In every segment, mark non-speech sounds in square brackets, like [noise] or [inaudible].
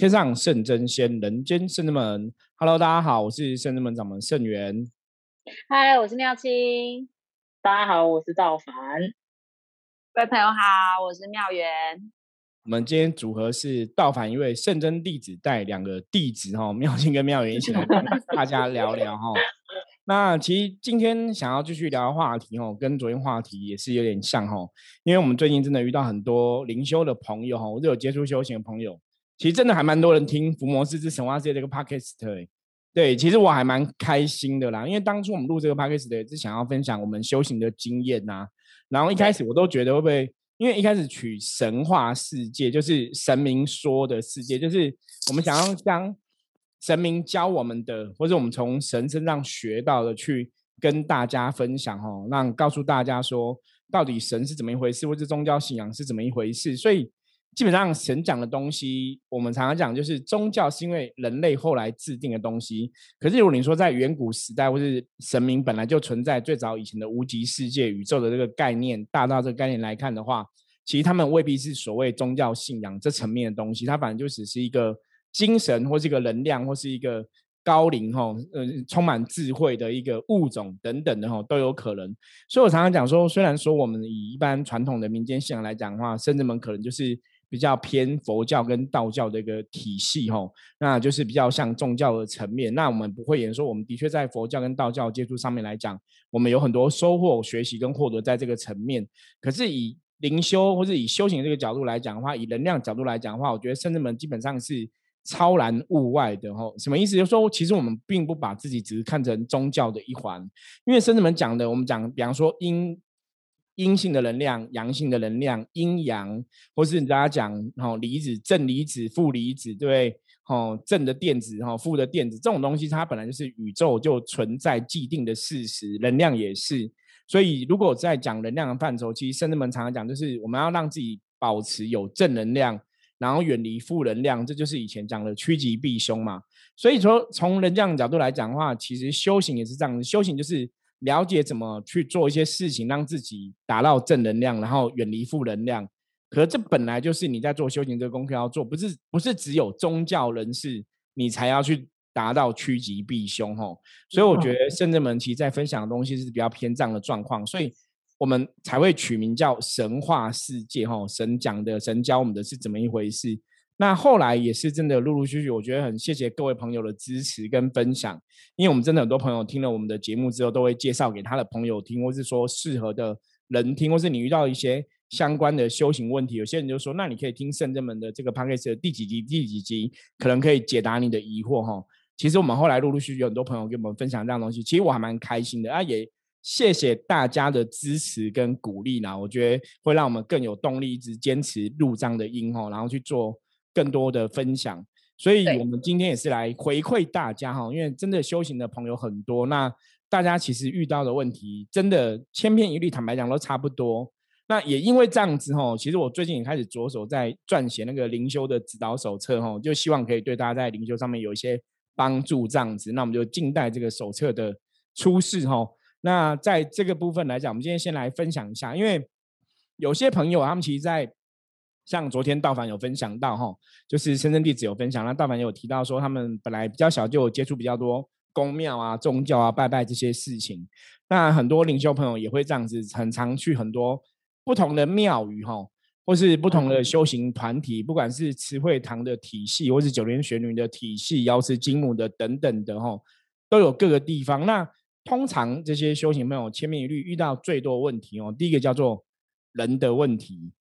天上圣真仙，人间圣真门。Hello，大家好，我是圣真门掌门圣元。嗨，我是妙清。大家好，我是道凡。各位朋友好，我是妙元。我们今天组合是道凡一位圣真弟子带两个弟子哈，妙清跟妙元一起来跟大家聊聊哈。[laughs] 那其实今天想要继续聊的话题哦，跟昨天话题也是有点像哈，因为我们最近真的遇到很多灵修的朋友哈，或者有接触修行的朋友。其实真的还蛮多人听《伏魔师之神话世界》这个 podcast，对，其实我还蛮开心的啦。因为当初我们录这个 podcast 是想要分享我们修行的经验呐。然后一开始我都觉得会不会，因为一开始取神话世界就是神明说的世界，就是我们想要将神明教我们的，或者我们从神身上学到的去跟大家分享哦，让告诉大家说到底神是怎么一回事，或者宗教信仰是怎么一回事，所以。基本上神讲的东西，我们常常讲就是宗教是因为人类后来制定的东西。可是如果你说在远古时代，或是神明本来就存在最早以前的无极世界、宇宙的这个概念，大到这个概念来看的话，其实他们未必是所谓宗教信仰这层面的东西，它反正就只是一个精神，或是一个能量，或是一个高龄哈，呃，充满智慧的一个物种等等的哈，都有可能。所以我常常讲说，虽然说我们以一般传统的民间信仰来讲的话，甚至们可能就是。比较偏佛教跟道教的一个体系，吼，那就是比较像宗教的层面。那我们不会言说，我们的确在佛教跟道教接触上面来讲，我们有很多收获、学习跟获得在这个层面。可是以灵修或者以修行这个角度来讲的话，以能量角度来讲的话，我觉得圣人们基本上是超然物外的，吼。什么意思？就是说，其实我们并不把自己只是看成宗教的一环，因为圣人们讲的，我们讲，比方说因。阴性的能量、阳性的能量、阴阳，或是大家讲哦，离子、正离子、负离子，对不对？哦，正的电子，哈，负的电子，这种东西它本来就是宇宙就存在既定的事实，能量也是。所以，如果在讲能量的范畴，其实圣人们常常讲，就是我们要让自己保持有正能量，然后远离负能量，这就是以前讲的趋吉避凶嘛。所以说，从能量角度来讲的话，其实修行也是这样，修行就是。了解怎么去做一些事情，让自己达到正能量，然后远离负能量。可这本来就是你在做修行这个功课要做，不是不是只有宗教人士你才要去达到趋吉避凶吼。所以我觉得圣正门其实在分享的东西是比较偏这样的状况，所以我们才会取名叫神话世界吼。神讲的，神教我们的是怎么一回事。那后来也是真的陆陆续续，我觉得很谢谢各位朋友的支持跟分享，因为我们真的很多朋友听了我们的节目之后，都会介绍给他的朋友听，或是说适合的人听，或是你遇到一些相关的修行问题，有些人就说，那你可以听圣正门的这个 p a c k a g e 的第几集、第几集，可能可以解答你的疑惑哈。其实我们后来陆陆续续有很多朋友给我们分享这样东西，其实我还蛮开心的啊，也谢谢大家的支持跟鼓励呢，我觉得会让我们更有动力，一直坚持录这样的音哈，然后去做。更多的分享，所以我们今天也是来回馈大家哈，因为真的修行的朋友很多，那大家其实遇到的问题真的千篇一律，坦白讲都差不多。那也因为这样子哈，其实我最近也开始着手在撰写那个灵修的指导手册哈，就希望可以对大家在灵修上面有一些帮助这样子。那我们就静待这个手册的出世哈。那在这个部分来讲，我们今天先来分享一下，因为有些朋友他们其实，在像昨天道凡有分享到哈，就是深圳弟子有分享，那道凡有提到说，他们本来比较小就有接触比较多宫庙啊、宗教啊、拜拜这些事情。那很多领袖朋友也会这样子，很常去很多不同的庙宇哈，或是不同的修行团体，不管是慈惠堂的体系，或是九莲玄女的体系、瑶池金母的等等的哈，都有各个地方。那通常这些修行朋友千篇一律遇到最多问题哦，第一个叫做人的问题，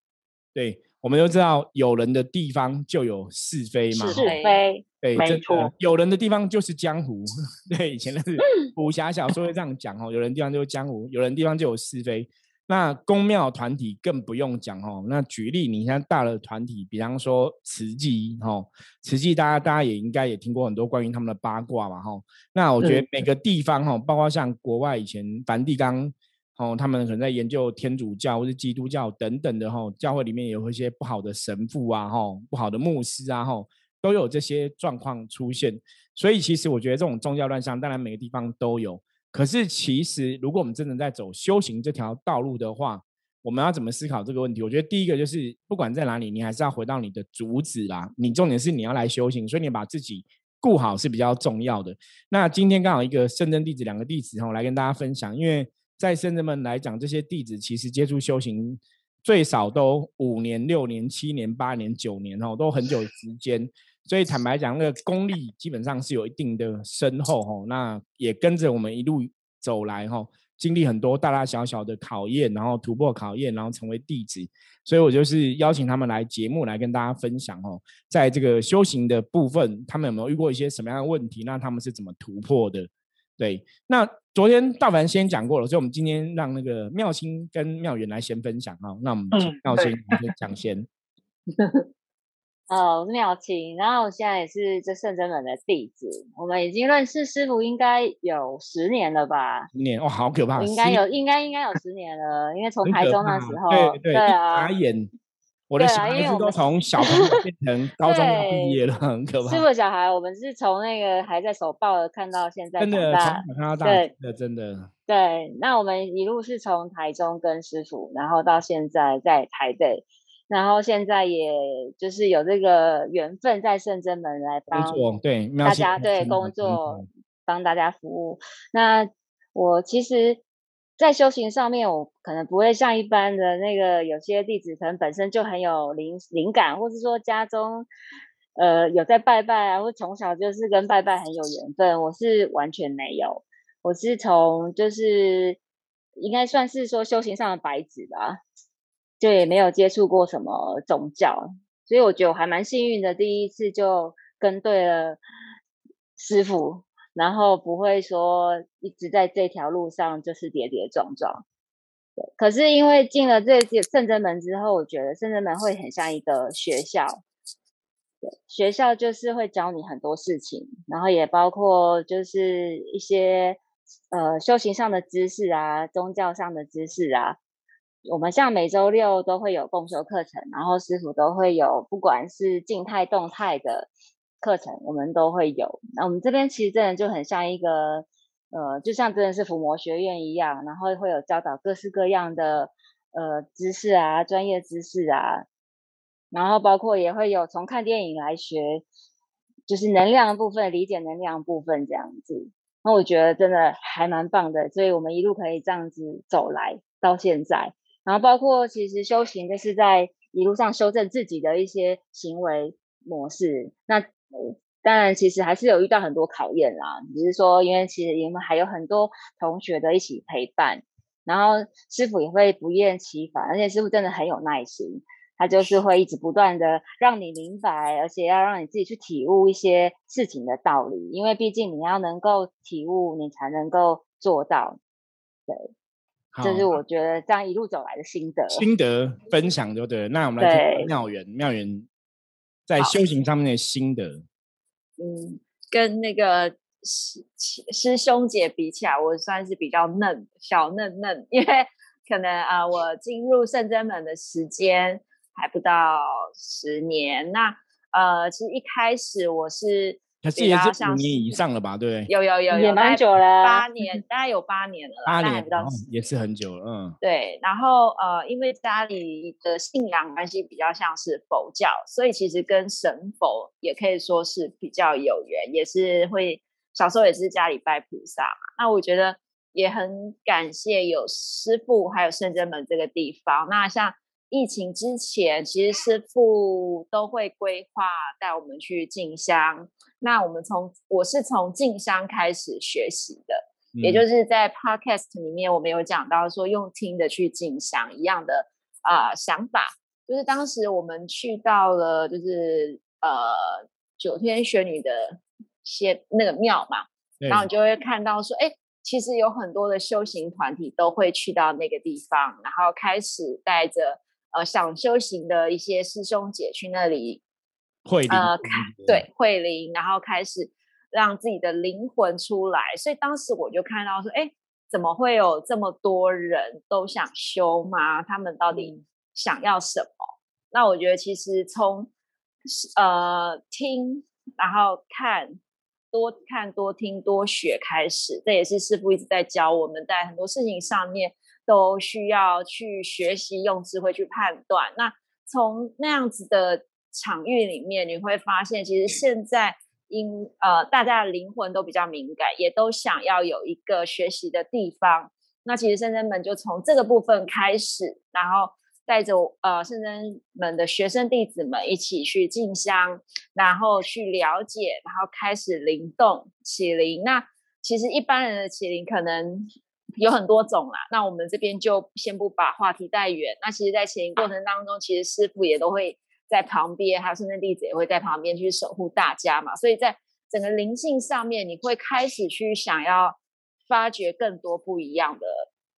对。我们都知道，有人的地方就有是非嘛。是非，对，没错。有人的地方就是江湖。[laughs] 对，以前的是武侠小说会这样讲哦。有人地方就是江湖，有人地方就有是非。那公庙团体更不用讲哦。那举例，你像大的团体，比方说慈济哈，慈济大家大家也应该也听过很多关于他们的八卦嘛哈。那我觉得每个地方哈，包括像国外以前梵蒂冈。哦，他们可能在研究天主教或是基督教等等的哈，教会里面也有一些不好的神父啊，哈，不好的牧师啊，哈，都有这些状况出现。所以其实我觉得这种宗教乱象，当然每个地方都有。可是其实如果我们真的在走修行这条道路的话，我们要怎么思考这个问题？我觉得第一个就是不管在哪里，你还是要回到你的主旨啦。你重点是你要来修行，所以你把自己顾好是比较重要的。那今天刚好一个圣真弟子，两个弟子哈，来跟大家分享。因为在圣真们来讲，这些弟子其实接触修行最少都五年、六年、七年、八年、九年哦，都很久时间。所以坦白讲，那个功力基本上是有一定的深厚哈。那也跟着我们一路走来哈。经历很多大大小小的考验，然后突破考验，然后成为弟子，所以我就是邀请他们来节目来跟大家分享哦，在这个修行的部分，他们有没有遇过一些什么样的问题？那他们是怎么突破的？对，那昨天大凡先讲过了，所以我们今天让那个妙清跟妙元来先分享哈。那我们妙清先讲先。[laughs] 哦，妙清，然后我现在也是这圣真门的弟子，我们已经认识师傅应该有十年了吧？十年哇，好可怕！应该有，应该应该有十年了，因为从台中那时候，对对啊，眨眼，我的小孩子都从 [laughs] 小朋友变成高中毕业了，很可怕。师傅小孩，我们是从那个还在手抱的看到现在，真的从小看到大，对，真的。对，那我们一路是从台中跟师傅，然后到现在在台北。然后现在也就是有这个缘分，在圣真门来帮对大家对工作帮大家服务。那我其实，在修行上面，我可能不会像一般的那个有些弟子，可能本身就很有灵灵感，或是说家中呃有在拜拜啊，或从小就是跟拜拜很有缘分。我是完全没有，我是从就是应该算是说修行上的白纸吧。就也没有接触过什么宗教，所以我觉得我还蛮幸运的，第一次就跟对了师傅，然后不会说一直在这条路上就是跌跌撞撞。可是因为进了这圣真门之后，我觉得圣真门会很像一个学校，对，学校就是会教你很多事情，然后也包括就是一些呃修行上的知识啊，宗教上的知识啊。我们像每周六都会有共修课程，然后师傅都会有，不管是静态、动态的课程，我们都会有。那我们这边其实真的就很像一个，呃，就像真的是伏魔学院一样，然后会有教导各式各样的呃知识啊、专业知识啊，然后包括也会有从看电影来学，就是能量部分、理解能量部分这样子。那我觉得真的还蛮棒的，所以我们一路可以这样子走来到现在。然后包括其实修行就是在一路上修正自己的一些行为模式。那当然其实还是有遇到很多考验啦，只是说因为其实我们还有很多同学的一起陪伴，然后师傅也会不厌其烦，而且师傅真的很有耐心，他就是会一直不断的让你明白，而且要让你自己去体悟一些事情的道理，因为毕竟你要能够体悟，你才能够做到，对。这是我觉得这样一路走来的心得，心得分享就对了。那我们来听妙缘，妙缘在修行上面的心得。嗯，跟那个师师兄姐比起来，我算是比较嫩，小嫩嫩，[laughs] 因为可能啊，我进入圣真门的时间还不到十年。那呃，其实一开始我是。他是也是五年以上了吧？对，有有有也蛮久了，八年，大概有八年了，八年不到，也是很久了，嗯。对，然后呃，因为家里的信仰关系比较像是佛教，所以其实跟神佛也可以说是比较有缘，也是会小时候也是家里拜菩萨嘛。那我觉得也很感谢有师傅还有圣真门这个地方。那像疫情之前，其实师傅都会规划带我们去进香。那我们从我是从进香开始学习的，也就是在 podcast 里面我们有讲到说用听的去进香一样的啊想法，就是当时我们去到了就是呃九天玄女的些那个庙嘛，然后你就会看到说，哎，其实有很多的修行团体都会去到那个地方，然后开始带着呃想修行的一些师兄姐去那里。会呃，对，会灵，然后开始让自己的灵魂出来。所以当时我就看到说，哎，怎么会有这么多人都想修吗？他们到底想要什么？那我觉得其实从呃听，然后看，多看多听多学开始，这也是师傅一直在教我们，在很多事情上面都需要去学习用智慧去判断。那从那样子的场域里面，你会发现，其实现在因呃大家的灵魂都比较敏感，也都想要有一个学习的地方。那其实圣真们就从这个部分开始，然后带着呃圣真们的学生弟子们一起去进香，然后去了解，然后开始灵动起灵。那其实一般人的起灵可能有很多种啦，那我们这边就先不把话题带远。那其实，在前行过程当中，其实师傅也都会在旁边，还有圣真弟子也会在旁边去守护大家嘛。所以在整个灵性上面，你会开始去想要。发掘更多不一样的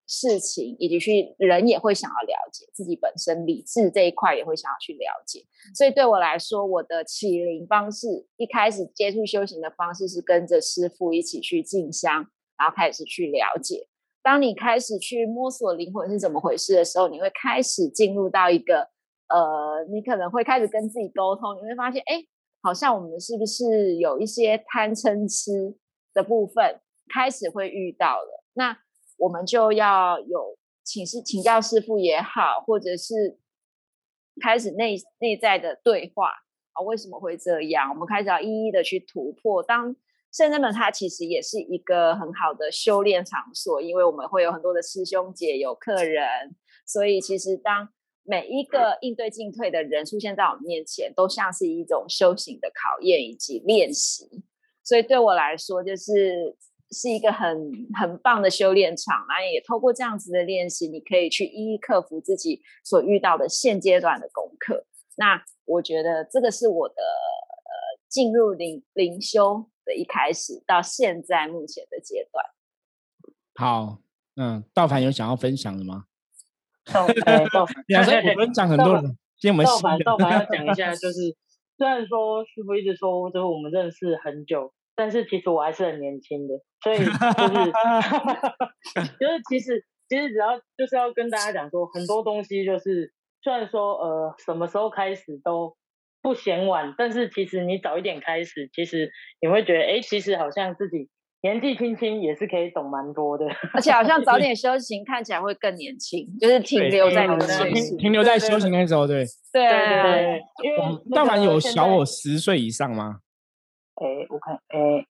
事情，以及去人也会想要了解自己本身理智这一块也会想要去了解。所以对我来说，我的启灵方式一开始接触修行的方式是跟着师傅一起去进香，然后开始去了解。当你开始去摸索灵魂是怎么回事的时候，你会开始进入到一个呃，你可能会开始跟自己沟通，你会发现，哎，好像我们是不是有一些贪嗔痴的部分？开始会遇到了，那我们就要有请示请教师傅也好，或者是开始内内在的对话啊，为什么会这样？我们开始要一一的去突破。当圣人们，它其实也是一个很好的修炼场所，因为我们会有很多的师兄姐有客人，所以其实当每一个应对进退的人出现在我们面前，都像是一种修行的考验以及练习。所以对我来说，就是。是一个很很棒的修炼场，那也透过这样子的练习，你可以去一一克服自己所遇到的现阶段的功课。那我觉得这个是我的呃进入灵灵修的一开始到现在目前的阶段。好，嗯，道凡有想要分享的吗？道 [laughs] 凡道凡，我们讲很多人，今天我们道凡道凡要讲一下，[laughs] 就是虽然说师傅一直说，就是我们认识很久。但是其实我还是很年轻的，所以就是 [laughs] 就是其实其实只要就是要跟大家讲说，很多东西就是虽然说呃什么时候开始都不嫌晚，但是其实你早一点开始，其实你会觉得哎，其实好像自己年纪轻轻也是可以懂蛮多的，而且好像早点。[laughs] 修行看起来会更年轻，就是停留在停停留在修行那时候，对。对对，因为但凡有小我十岁以上吗？哎，我看，哎，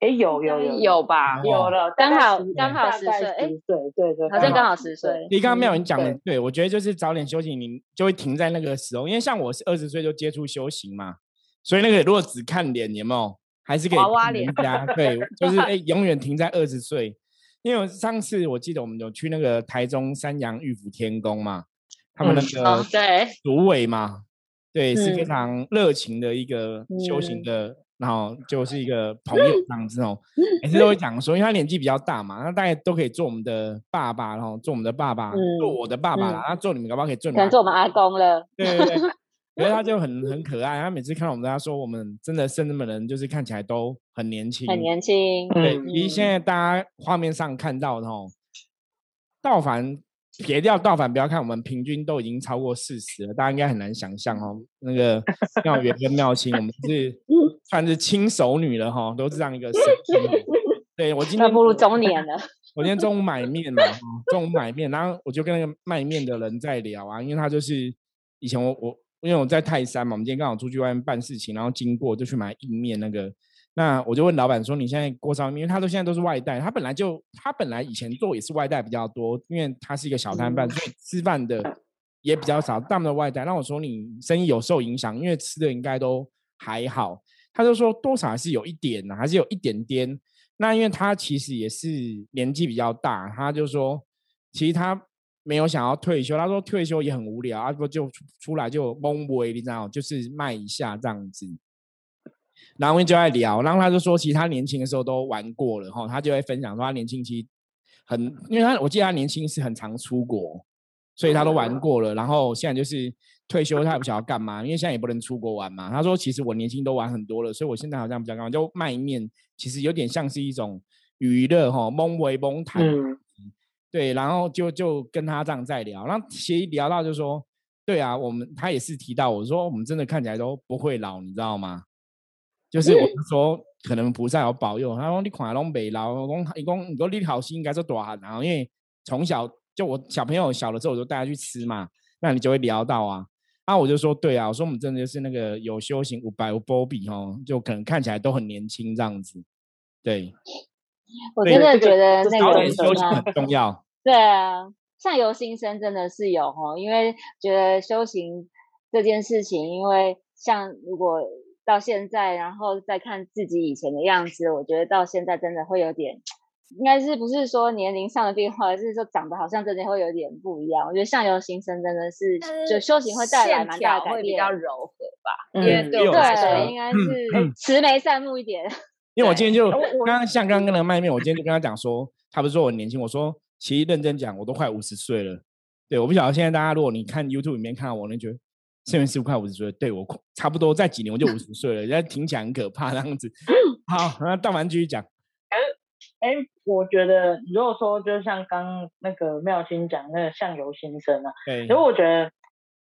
哎，有有有有吧，有了，刚好刚好十岁，哎，对对对，好像刚好十岁。你刚刚没有人讲的，对我觉得就是早点修行，你就会停在那个时候。因为像我是二十岁就接触修行嘛，所以那个如果只看脸，有没有还是可以娃娃脸家？对，就是 [laughs] 哎，永远停在二十岁。因为上次我记得我们有去那个台中三阳玉府天宫嘛，他们那个对主委嘛，对，是非常热情的一个修行的。然后就是一个朋友这样子哦，每次都会讲说，因为他年纪比较大嘛，那大家都可以做我们的爸爸，然后做我们的爸爸，做我的爸爸啦，那做你们搞不好可以做你们，做我们阿公了。对对对，[laughs] 觉得他就很很可爱，他每次看到我们，他说我们真的是那么人，就是看起来都很年轻，很年轻。对，其实现在大家画面上看到的哦，道凡。撇掉倒反，不要看我们平均都已经超过四十了，大家应该很难想象哦。那个妙元跟妙清，我们是算是亲熟女了哈，都是这样一个 [laughs] 身份。对我今天步入中年了。[laughs] 我今天中午买面嘛，中午买面，然后我就跟那个卖面的人在聊啊，因为他就是以前我我因为我在泰山嘛，我们今天刚好出去外面办事情，然后经过就去买意面那个。那我就问老板说：“你现在锅烧面，因为他都现在都是外带，他本来就他本来以前做也是外带比较多，因为他是一个小摊贩，[laughs] 所以吃饭的也比较少，大部分外带。那我说你生意有受影响，因为吃的应该都还好。他就说多少还是有一点呢，还是有一点点。那因为他其实也是年纪比较大，他就说其实他没有想要退休，他说退休也很无聊，他说就出来就蒙威，你知道，就是卖一下这样子。”然后就在聊，然后他就说，其实他年轻的时候都玩过了哈，他就会分享说他年轻期很，因为他我记得他年轻是很常出国，所以他都玩过了。然后现在就是退休，他也不晓得干嘛，因为现在也不能出国玩嘛。他说，其实我年轻都玩很多了，所以我现在好像比较干嘛，就卖面，其实有点像是一种娱乐哈，蒙为蒙谈。对，然后就就跟他这样在聊，然后协议聊到就说，对啊，我们他也是提到我说，我们真的看起来都不会老，你知道吗？就是我说，可能菩萨有保佑。他说你看拢未老，我讲一共你说你好心应该是大汉，然后因为从小就我小朋友小的时候，我就带他去吃嘛，那你就会聊到啊。啊，我就说对啊，我说我们真的就是那个有修行五百五波比哦，就可能看起来都很年轻这样子。对，我真的觉得那个修行很重要。对啊，相由心生真的是有哦，因为觉得修行这件事情，因为像如果到现在，然后再看自己以前的样子，我觉得到现在真的会有点。应该是不是说年龄上的变化，而是说长得好像真的会有点不一样。我觉得相由心生真的是，就修行会带来蛮大的改变，比较柔和吧。嗯，对对，应该是慈眉善目一点。[laughs] 因为我今天就刚刚像刚刚跟那个卖面，我今天就跟他讲说，他不是说我年轻，我说其实认真讲，我都快五十岁了。对，我不晓得现在大家如果你看 YouTube 里面看到我，你觉得圣元师傅快五十岁，对我差不多在几年我就五十岁了，人家听起来很可怕那样子。[laughs] 好，那大凡继续讲。哎，我觉得如果说就像刚那个妙心讲那个相由心生啊，对，所以我觉得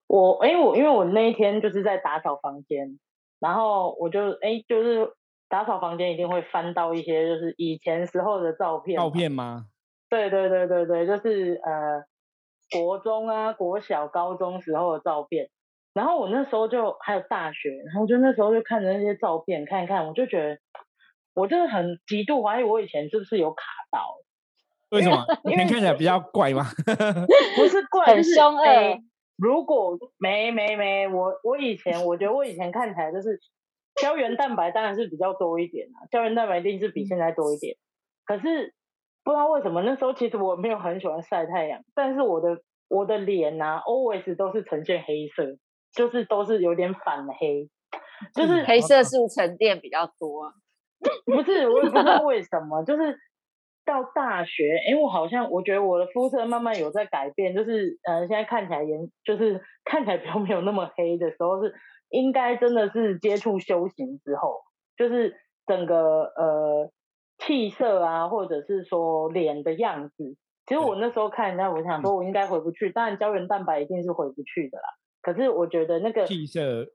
我哎我因为我那一天就是在打扫房间，然后我就哎就是打扫房间一定会翻到一些就是以前时候的照片，照片吗？对对对对对，就是呃国中啊国小高中时候的照片，然后我那时候就还有大学，然后就那时候就看着那些照片看一看，我就觉得。我真的很极度怀疑，我以前是不是有卡到？为什么？以前看起来比较怪吗？[laughs] 不是怪，很凶恶。如果没没没，我我以前我觉得我以前看起来就是胶原蛋白当然是比较多一点啊，胶原蛋白一定是比现在多一点。可是不知道为什么那时候其实我没有很喜欢晒太阳，但是我的我的脸呐，always 都是呈现黑色，就是都是有点反黑，就是黑色素沉淀比较多。不是，我也不知道为什么，就是到大学，因为我好像我觉得我的肤色慢慢有在改变，就是呃，现在看起来颜，就是 [laughs] 看起来比较没有那么黑的时候，是应该真的是接触修行之后，就是整个呃气色啊，或者是说脸的样子，其实我那时候看，那我想说我应该回不去，当然胶原蛋白一定是回不去的啦。可是我觉得那个气色，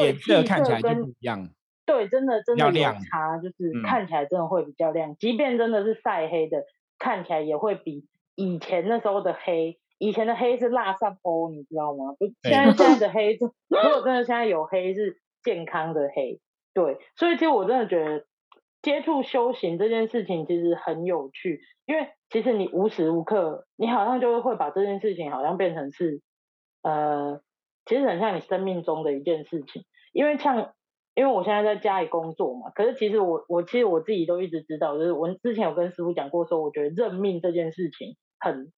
颜色看起来就不一样。对，真的真的有差，就是看起来真的会比较亮。即便真的是晒黑的，看起来也会比以前那时候的黑。以前的黑是蜡上欧，你知道吗？不，现在现在的 [laughs] 黑，如果真的现在有黑是健康的黑。对，所以其实我真的觉得接触修行这件事情其实很有趣，因为其实你无时无刻，你好像就会会把这件事情好像变成是，呃，其实很像你生命中的一件事情，因为像。因为我现在在家里工作嘛，可是其实我我其实我自己都一直知道，就是我之前有跟师傅讲过，说我觉得认命这件事情很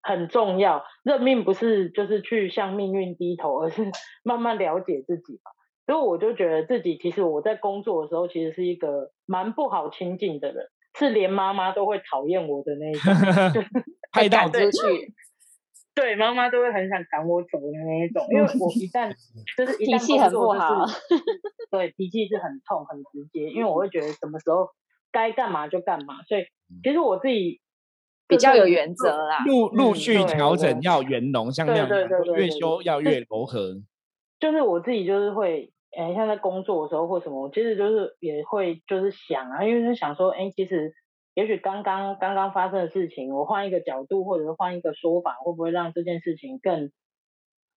很重要。认命不是就是去向命运低头，而是 [laughs] 慢慢了解自己嘛。所以我就觉得自己其实我在工作的时候，其实是一个蛮不好亲近的人，是连妈妈都会讨厌我的那一种，[laughs] 太到出去。对，妈妈都会很想赶我走的那一种，因为我一旦 [laughs] 就是脾气很不好，[laughs] 对，脾气是很痛很直接，因为我会觉得什么时候该干嘛就干嘛，所以其实我自己比较有原则啦，陆陆续调整要圆融，像那样越修要越柔和。[laughs] 就是我自己就是会，哎，像在工作的时候或什么，我其实就是也会就是想啊，因为是想说，哎，其实。也许刚刚刚刚发生的事情，我换一个角度，或者是换一个说法，会不会让这件事情更，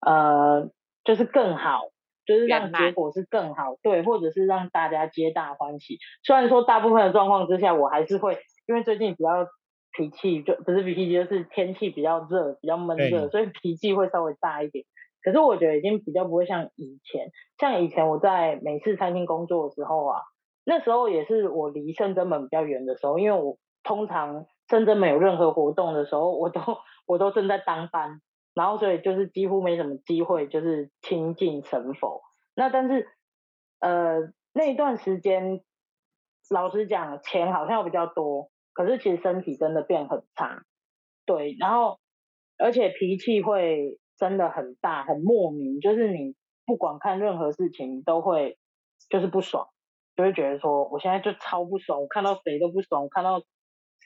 呃，就是更好，就是让结果是更好，对，或者是让大家皆大欢喜。虽然说大部分的状况之下，我还是会，因为最近比较脾气就不是脾气，就是天气比较热，比较闷热，所以脾气会稍微大一点。可是我觉得已经比较不会像以前，像以前我在美式餐厅工作的时候啊。那时候也是我离圣真门比较远的时候，因为我通常圣真门有任何活动的时候，我都我都正在当班，然后所以就是几乎没什么机会就是亲近成佛。那但是呃那一段时间，老实讲钱好像比较多，可是其实身体真的变很差，对，然后而且脾气会真的很大，很莫名，就是你不管看任何事情都会就是不爽。就会觉得说，我现在就超不爽，我看到谁都不爽，我看到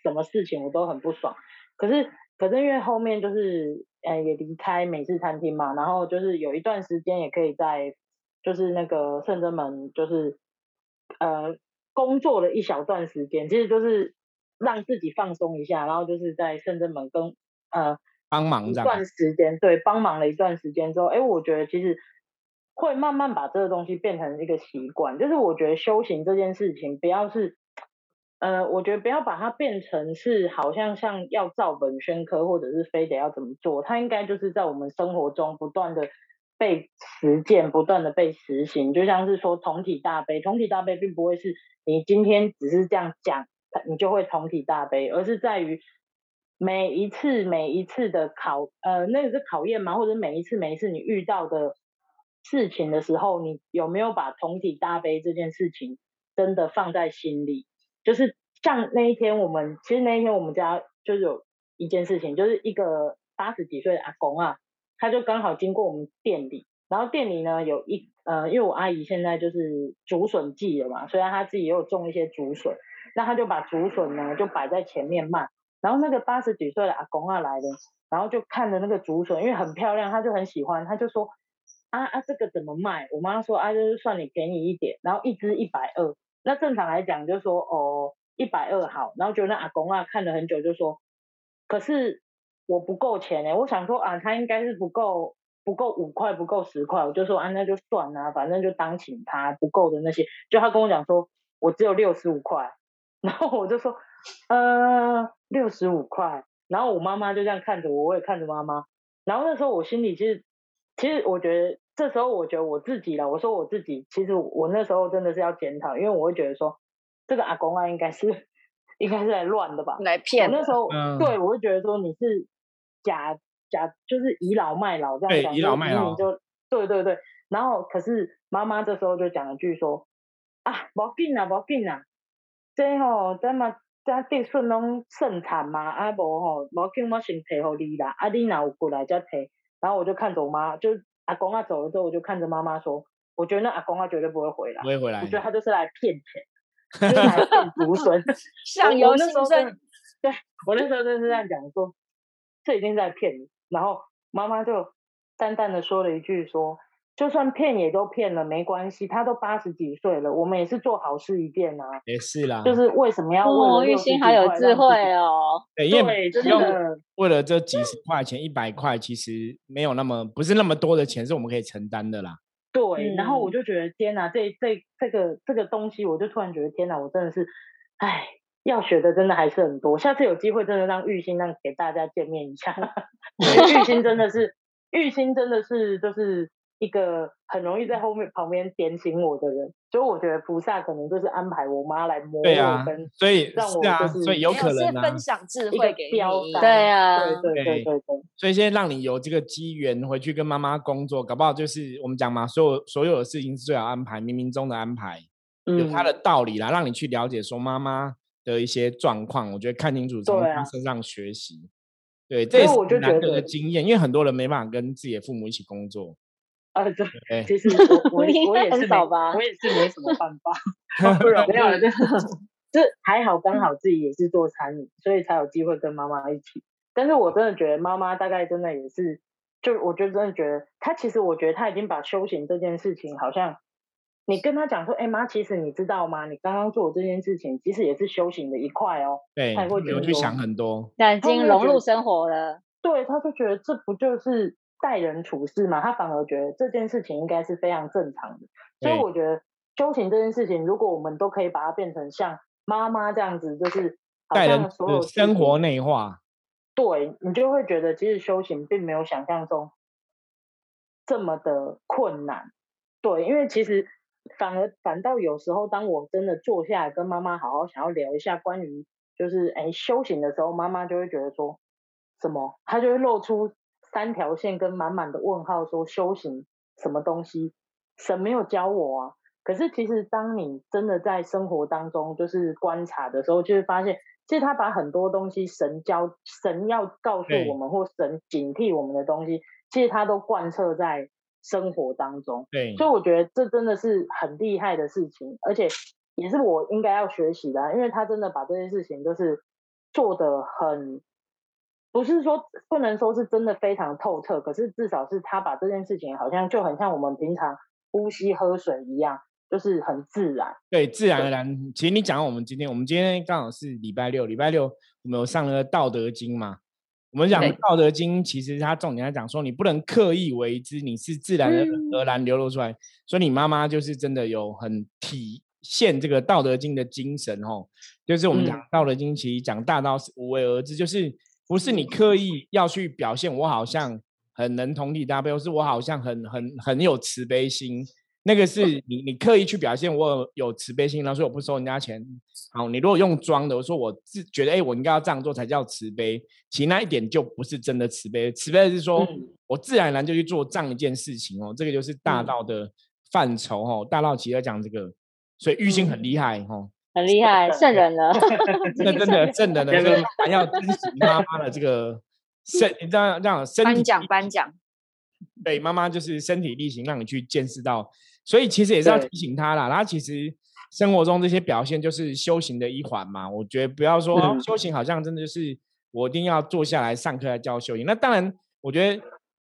什么事情我都很不爽。可是，可是因为后面就是，呃，也离开美式餐厅嘛，然后就是有一段时间也可以在，就是那个圣真门，就是呃工作了一小段时间，其实就是让自己放松一下，然后就是在圣真门跟呃帮忙一段时间，对，帮忙了一段时间之后，哎，我觉得其实会慢慢把这个东西变成一个习惯。就是我觉得修行这件事情，不要是，呃，我觉得不要把它变成是好像像要照本宣科，或者是非得要怎么做，它应该就是在我们生活中不断的被实践，不断的被实行。就像是说同体大悲，同体大悲并不会是你今天只是这样讲，你就会同体大悲，而是在于。每一次每一次的考，呃，那个是考验吗？或者每一次每一次你遇到的事情的时候，你有没有把同体大悲这件事情真的放在心里？就是像那一天，我们其实那一天我们家就是有一件事情，就是一个八十几岁的阿公啊，他就刚好经过我们店里，然后店里呢有一呃，因为我阿姨现在就是竹笋季了嘛，所以她自己也有种一些竹笋，那他就把竹笋呢就摆在前面卖。然后那个八十几岁的阿公啊来了，然后就看着那个竹笋，因为很漂亮，他就很喜欢，他就说啊啊这个怎么卖？我妈说啊就是算你便宜一点，然后一只一百二。那正常来讲就说哦一百二好，然后就那阿公啊看了很久就说，可是我不够钱哎，我想说啊他应该是不够不够五块不够十块，我就说啊那就算啊，反正就当请他不够的那些，就他跟我讲说我只有六十五块，然后我就说。呃，六十五块，然后我妈妈就这样看着我，我也看着妈妈，然后那时候我心里其实，其实我觉得这时候我觉得我自己了，我说我自己，其实我那时候真的是要检讨，因为我会觉得说，这个阿公啊应该是应该是来乱的吧，来骗。那时候对我会觉得说你是假假，就是倚老卖老这样讲，倚老卖老就对对对，然后可是妈妈这时候就讲了句说，啊，要紧啊，要紧啊，这吼这么。这地顺拢盛产嘛，啊无吼，无紧我先提互你啦，啊你若有过来再提。然后我就看着我妈，就阿公啊走了之后，我就看着妈妈说，我觉得那阿公啊绝对不会回来，不会回来。我觉得他就是来骗钱，[laughs] 就是来骗竹笋。[laughs] 像游那时候，对我那时候就是这样讲说，这已经在骗你。然后妈妈就淡淡的说了一句说。就算骗也都骗了，没关系，他都八十几岁了，我们也是做好事一件啊。也是啦，就是为什么要为了玉兴好有智慧哦？[laughs] 对，因为真的为了这几十块钱、一百块，其实没有那么不是那么多的钱，是我们可以承担的啦。对，然后我就觉得天哪，这这这个这个东西，我就突然觉得天哪，我真的是，哎，要学的真的还是很多。下次有机会真的让玉兴让给大家见面一下，[laughs] 玉兴真的是，玉兴真的是就是。一个很容易在后面旁边点醒我的人，所以我觉得菩萨可能就是安排我妈来摸我，跟所以让我就是所以有可能分享智慧给你，对啊，对对对对对，所以先让你有这个机缘回去跟妈妈工作，搞不好就是我们讲嘛，所有所有的事情是最好安排，冥冥中的安排，有它的道理啦，让你去了解说妈妈的一些状况，我觉得看清楚从她身上学习，对，这也是难得的经验，因为很多人没办法跟自己的父母一起工作。啊，对，其实我我 [laughs] 我也是没，我也是没什么办法，[laughs] 不容易 [laughs] 了，就就还好，刚好自己也是做餐饮，所以才有机会跟妈妈一起。但是我真的觉得妈妈大概真的也是，就我觉得真的觉得她其实我觉得她已经把修行这件事情，好像你跟她讲说，哎妈，其实你知道吗？你刚刚做这件事情，其实也是修行的一块哦。对，他会有去想很多，已经融入生活了。对，他就觉得这不就是。待人处事嘛，他反而觉得这件事情应该是非常正常的，所以我觉得修行这件事情，如果我们都可以把它变成像妈妈这样子，就是带人所有生活内化，对你就会觉得其实修行并没有想象中这么的困难，对，因为其实反而反倒有时候，当我真的坐下来跟妈妈好好想要聊一下关于就是哎修行的时候，妈妈就会觉得说什么，她就会露出。三条线跟满满的问号，说修行什么东西？神没有教我啊！可是其实当你真的在生活当中就是观察的时候，就会发现，其实他把很多东西神教、神要告诉我们或神警惕我们的东西，其实他都贯彻在生活当中。对，所以我觉得这真的是很厉害的事情，而且也是我应该要学习的，因为他真的把这件事情就是做的很。不是说不能说是真的非常透彻，可是至少是他把这件事情好像就很像我们平常呼吸喝水一样，就是很自然。对，自然而然。其实你讲我们今天，我们今天刚好是礼拜六，礼拜六我们有上了《道德经》嘛。我们讲《道德经》，其实它重点在讲说，你不能刻意为之，你是自然而然流露出来。所以你妈妈就是真的有很体现这个《道德经》的精神哦。就是我们讲《道德经》，其实讲大道是无为而治，就是不是你刻意要去表现我好像很能同理大悲，或是我好像很很很有慈悲心。那个是你，你刻意去表现我有慈悲心，然后说我不收人家钱。好，你如果用装的，我说我自觉得，哎，我应该要这样做才叫慈悲。其实那一点就不是真的慈悲，慈悲是说我自然而然就去做这样一件事情哦。这个就是大道的范畴哦。大道其实讲这个，所以玉心很厉害哦，很厉害，[laughs] [laughs] [laughs] 圣人了。那真的圣人了，就是还要珍惜妈妈的这个身，让让身体颁奖颁奖。对，妈妈就是身体力行，让你去见识到。所以其实也是要提醒他啦，他其实生活中这些表现就是修行的一环嘛。我觉得不要说修行好像真的就是我一定要坐下来上课来教修行。那当然，我觉得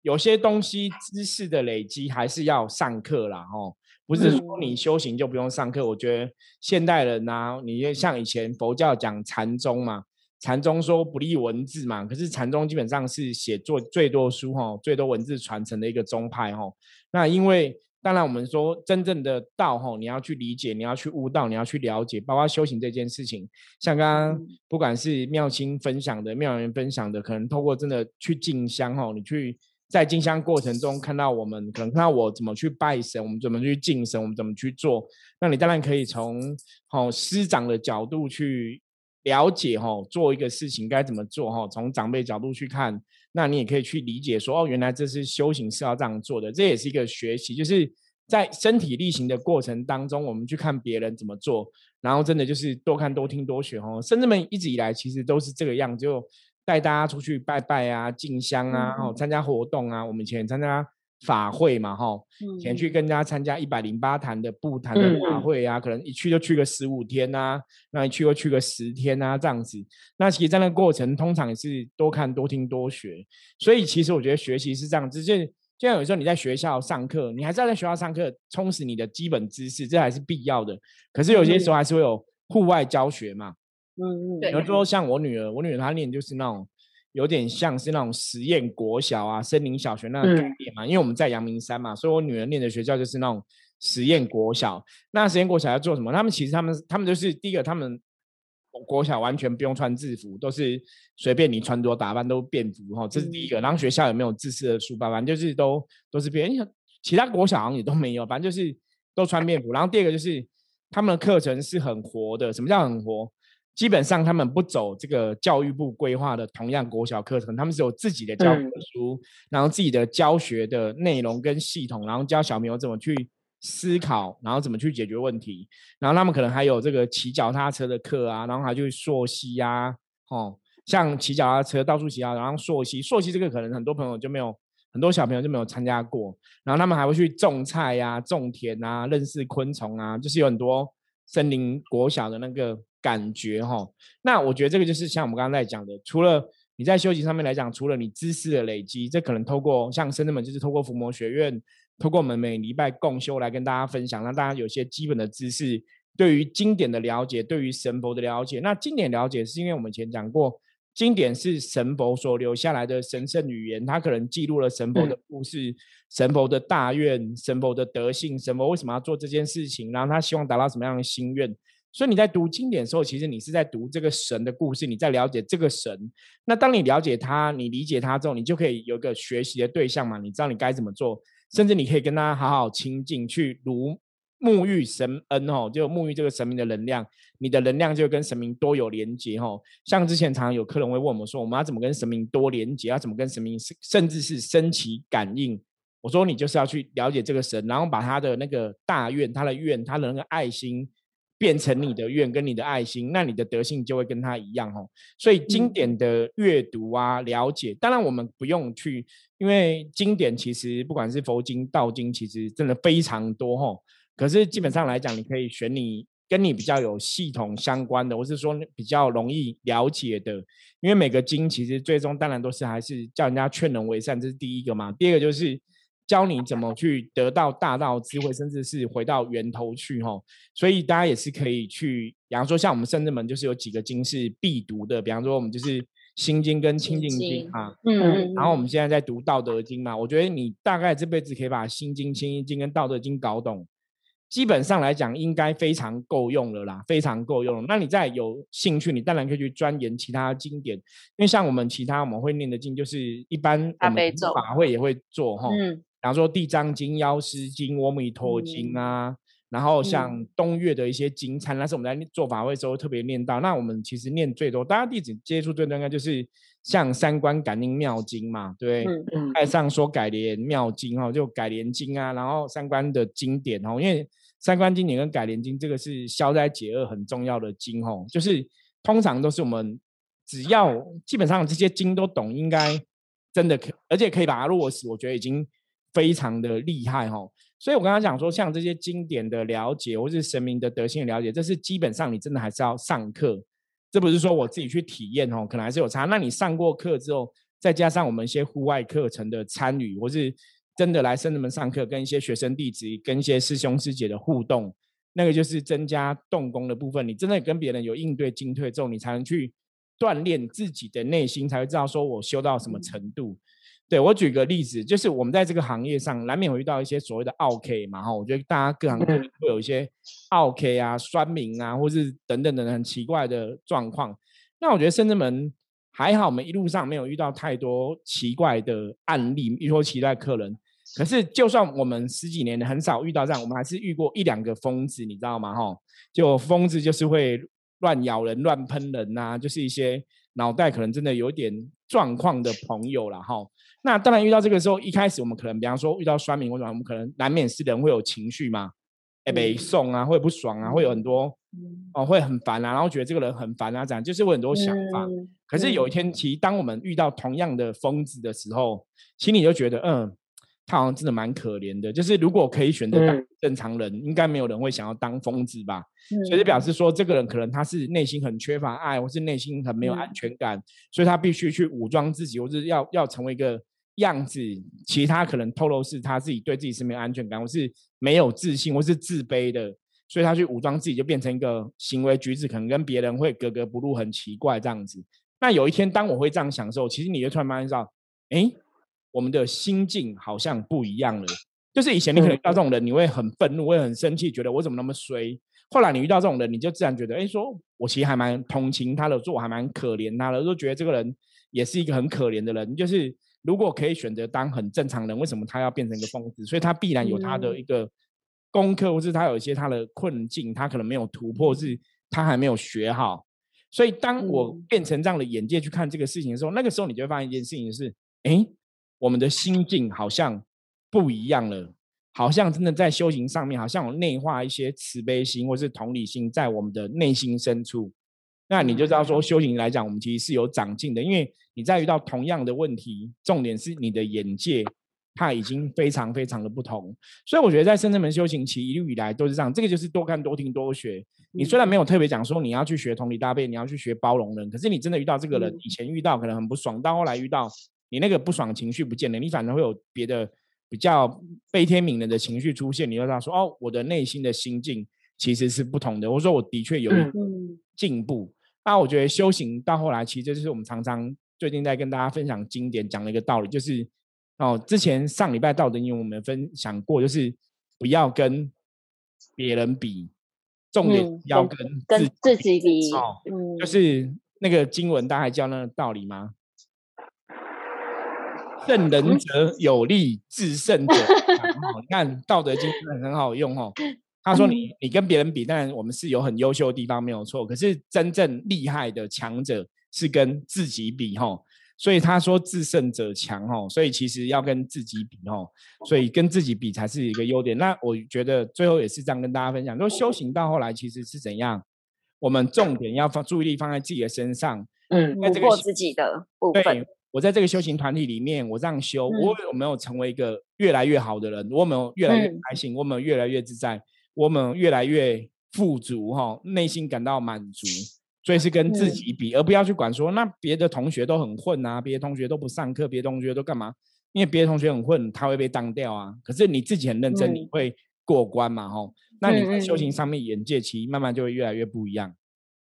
有些东西知识的累积还是要上课啦，哦，不是说你修行就不用上课。我觉得现代人呐，你像以前佛教讲禅宗嘛，禅宗说不立文字嘛，可是禅宗基本上是写作最多书哈，最多文字传承的一个宗派哈。那因为当然，我们说真正的道吼，你要去理解，你要去悟道，你要去了解，包括修行这件事情。像刚刚不管是妙清分享的，妙人分享的，可能透过真的去进香吼，你去在进香过程中看到我们，可能看到我怎么去拜神，我们怎么去敬神，我们怎么去做。那你当然可以从哦师长的角度去了解吼，做一个事情该怎么做吼，从长辈角度去看。那你也可以去理解说，哦，原来这是修行是要这样做的，这也是一个学习，就是在身体力行的过程当中，我们去看别人怎么做，然后真的就是多看多听多学哦。甚至们一直以来其实都是这个样，就带大家出去拜拜啊、进香啊、哦参加活动啊。我们以前参加。法会嘛，哈，前去跟大家参加一百零八坛的布坛的法会啊，可能一去就去个十五天呐，那一去就去个十天啊，这样子。那其实，在那个过程，通常也是多看、多听、多学。所以，其实我觉得学习是这样子，就就像有时候你在学校上课，你还是要在学校上课，充实你的基本知识，这还是必要的。可是有些时候还是会有户外教学嘛，嗯嗯，比如说像我女儿，我女儿她念就是那种。有点像是那种实验国小啊、森林小学那种概念嘛，因为我们在阳明山嘛，所以我女儿念的学校就是那种实验国小。那实验国小要做什么？他们其实他们他们就是第一个，他们国小完全不用穿制服，都是随便你穿着打扮都便服哈，这是第一个。然后学校也没有自式的书包？反正就是都都是别人，其他国小好像也都没有，反正就是都穿便服。然后第二个就是他们的课程是很活的，什么叫很活？基本上他们不走这个教育部规划的同样国小课程，他们是有自己的教科书，然后自己的教学的内容跟系统，然后教小朋友怎么去思考，然后怎么去解决问题。然后他们可能还有这个骑脚踏车的课啊，然后还去溯溪啊，哦，像骑脚踏车到处骑啊，然后溯溪，溯溪这个可能很多朋友就没有，很多小朋友就没有参加过。然后他们还会去种菜呀、种田啊、认识昆虫啊，就是有很多森林国小的那个。感觉哈，那我觉得这个就是像我们刚刚在讲的，除了你在修行上面来讲，除了你知识的累积，这可能透过像深圳们，就是透过伏魔学院，透过我们每礼拜共修来跟大家分享，让大家有些基本的知识，对于经典的了解，对于神佛的了解。那经典了解是因为我们以前讲过，经典是神佛所留下来的神圣语言，它可能记录了神佛的故事、神佛的大愿、神佛的德性、神佛为什么要做这件事情，然后他希望达到什么样的心愿。所以你在读经典的时候，其实你是在读这个神的故事，你在了解这个神。那当你了解他，你理解他之后，你就可以有一个学习的对象嘛？你知道你该怎么做，甚至你可以跟他好好亲近，去如沐浴神恩哦，就沐浴这个神明的能量，你的能量就跟神明多有连接哦。像之前常常有客人会问我们说，我们要怎么跟神明多连接？要怎么跟神明甚至是升起感应？我说你就是要去了解这个神，然后把他的那个大愿、他的愿、他的那个爱心。变成你的愿跟你的爱心，那你的德性就会跟他一样哦。所以经典的阅读啊，了解，当然我们不用去，因为经典其实不管是佛经、道经，其实真的非常多哈。可是基本上来讲，你可以选你跟你比较有系统相关的，或是说比较容易了解的。因为每个经其实最终当然都是还是叫人家劝人为善，这是第一个嘛。第二个就是。教你怎么去得到大道智慧，甚至是回到源头去哈。所以大家也是可以去，比方说像我们圣智门就是有几个经是必读的，比方说我们就是心经跟清净经啊，嗯，然后我们现在在读道德经嘛，我觉得你大概这辈子可以把心经、清净经跟道德经搞懂，基本上来讲应该非常够用了啦，非常够用。那你再有兴趣，你当然可以去钻研其他经典，因为像我们其他我们会念的经，就是一般我们法会也会做哈，嗯，比方说地藏经、药师经、阿弥陀经啊。然后像东岳的一些经参，那是我们在做法会时候特别念到。那我们其实念最多，大家弟子接触最多应该就是像三观感应妙经嘛，对不对？爱上说改联妙经哈，就改联经啊，然后三观的经典哦，因为三观经典跟改联经这个是消灾解厄很重要的经哦，就是通常都是我们只要基本上这些经都懂，应该真的可，而且可以把它落实，我觉得已经非常的厉害哈。所以，我刚刚讲说，像这些经典的了解，或是神明的德性的了解，这是基本上你真的还是要上课。这不是说我自己去体验哦，可能还是有差。那你上过课之后，再加上我们一些户外课程的参与，或是真的来圣人们上课，跟一些学生弟子、跟一些师兄师姐的互动，那个就是增加动功的部分。你真的跟别人有应对进退之后，你才能去锻炼自己的内心，才会知道说我修到什么程度。对我举个例子，就是我们在这个行业上难免会遇到一些所谓的奥 K 嘛，哈，我觉得大家各行各业会有一些奥 K 啊、酸民啊，或是等等等等很奇怪的状况。那我觉得深圳门还好，我们一路上没有遇到太多奇怪的案例，遇说奇怪客人。可是就算我们十几年很少遇到这样，我们还是遇过一两个疯子，你知道吗？哈，就疯子就是会乱咬人、乱喷人呐，就是一些脑袋可能真的有点状况的朋友了，哈。那当然，遇到这个时候，一开始我们可能，比方说遇到酸民或者我们可能难免是人会有情绪嘛，哎，被送啊，会不爽啊，会有很多哦，会很烦啊，然后觉得这个人很烦啊，这样就是会很多想法。可是有一天，其实当我们遇到同样的疯子的时候，心里就觉得，嗯，他好像真的蛮可怜的。就是如果可以选择当正常人，应该没有人会想要当疯子吧？所以表示说，这个人可能他是内心很缺乏爱，或是内心很没有安全感，所以他必须去武装自己，或是要要成为一个。样子，其实他可能透露是他自己对自己是没有安全感，或是没有自信，或是自卑的，所以他去武装自己，就变成一个行为举止可能跟别人会格格不入，很奇怪这样子。那有一天，当我会这样想的时候，其实你就突然发现到，哎，我们的心境好像不一样了。就是以前你可能遇到这种人，你会很愤怒，会很生气，觉得我怎么那么衰。后来你遇到这种人，你就自然觉得，哎，说我其实还蛮同情他的，说我还蛮可怜他的，就觉得这个人也是一个很可怜的人，就是。如果可以选择当很正常人，为什么他要变成一个疯子？所以他必然有他的一个功课，或是他有一些他的困境，他可能没有突破，是他还没有学好。所以当我变成这样的眼界去看这个事情的时候，那个时候你就会发现一件事情是：哎，我们的心境好像不一样了，好像真的在修行上面，好像有内化一些慈悲心或是同理心在我们的内心深处。那你就知道说，修行来讲，我们其实是有长进的，因为你在遇到同样的问题，重点是你的眼界，它已经非常非常的不同。所以我觉得在深圳门修行期一路以来都是这样，这个就是多看多听多学。你虽然没有特别讲说你要去学同理搭配，你要去学包容人，可是你真的遇到这个人，以前遇到可能很不爽，到后来遇到你那个不爽情绪不见了，你反而会有别的比较悲天悯人的情绪出现，你就知道说，哦，我的内心的心境其实是不同的。我说我的确有进步。那我觉得修行到后来，其实这就是我们常常最近在跟大家分享经典讲的一个道理，就是哦，之前上礼拜道德经我们分享过，就是不要跟别人比，重点要跟跟自己比。哦，就是那个经文，大家还叫那个道理吗？胜人者有力，制胜者强。你看道德经很好用哦。[laughs] 他说：“你你跟别人比，当然我们是有很优秀的地方，没有错。可是真正厉害的强者是跟自己比，吼。所以他说自胜者强，吼。所以其实要跟自己比，吼。所以跟自己比才是一个优点。那我觉得最后也是这样跟大家分享：，说修行到后来其实是怎样？我们重点要放注意力放在自己的身上，嗯，突破自己的部分。我在这个修行团体里面，我这样修，我有没有成为一个越来越好的人？我有没有越来越开心？我有没有越来越自在？”我们越来越富足哈，内心感到满足，所以是跟自己比，而不要去管说那别的同学都很混啊，别的同学都不上课，别的同学都干嘛？因为别的同学很混，他会被当掉啊。可是你自己很认真，你会过关嘛？吼，那你在修行上面眼界其实慢慢就会越来越不一样。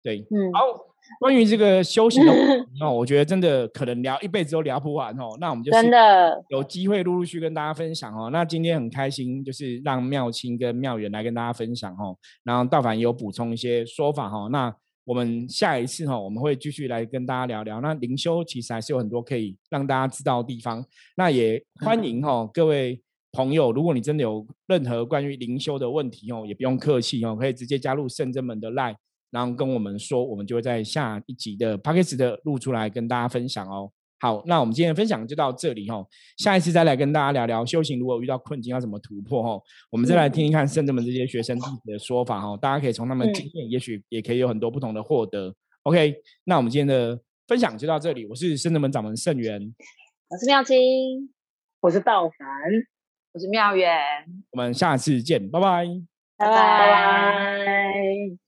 对，好，关于这个修行的 [laughs] 哦，我觉得真的可能聊一辈子都聊不完哦。那我们就真的有机会陆陆续跟大家分享哦。那今天很开心，就是让妙清跟妙元来跟大家分享哦。然后道凡也有补充一些说法哈。那我们下一次哈，我们会继续来跟大家聊聊。那灵修其实还是有很多可以让大家知道的地方。那也欢迎哈各位朋友，如果你真的有任何关于灵修的问题哦，也不用客气哦，可以直接加入圣真门的 line。然后跟我们说，我们就会在下一集的 p a c k a g e 的录出来跟大家分享哦。好，那我们今天的分享就到这里哦。下一次再来跟大家聊聊修行，如果遇到困境要怎么突破哦。我们再来听一看圣者们这些学生自己的说法哦，大家可以从他们经验，也许也可以有很多不同的获得。OK，那我们今天的分享就到这里。我是圣者门掌门圣元，我是妙清，我是道凡，我是妙元。我们下次见，拜拜，拜拜。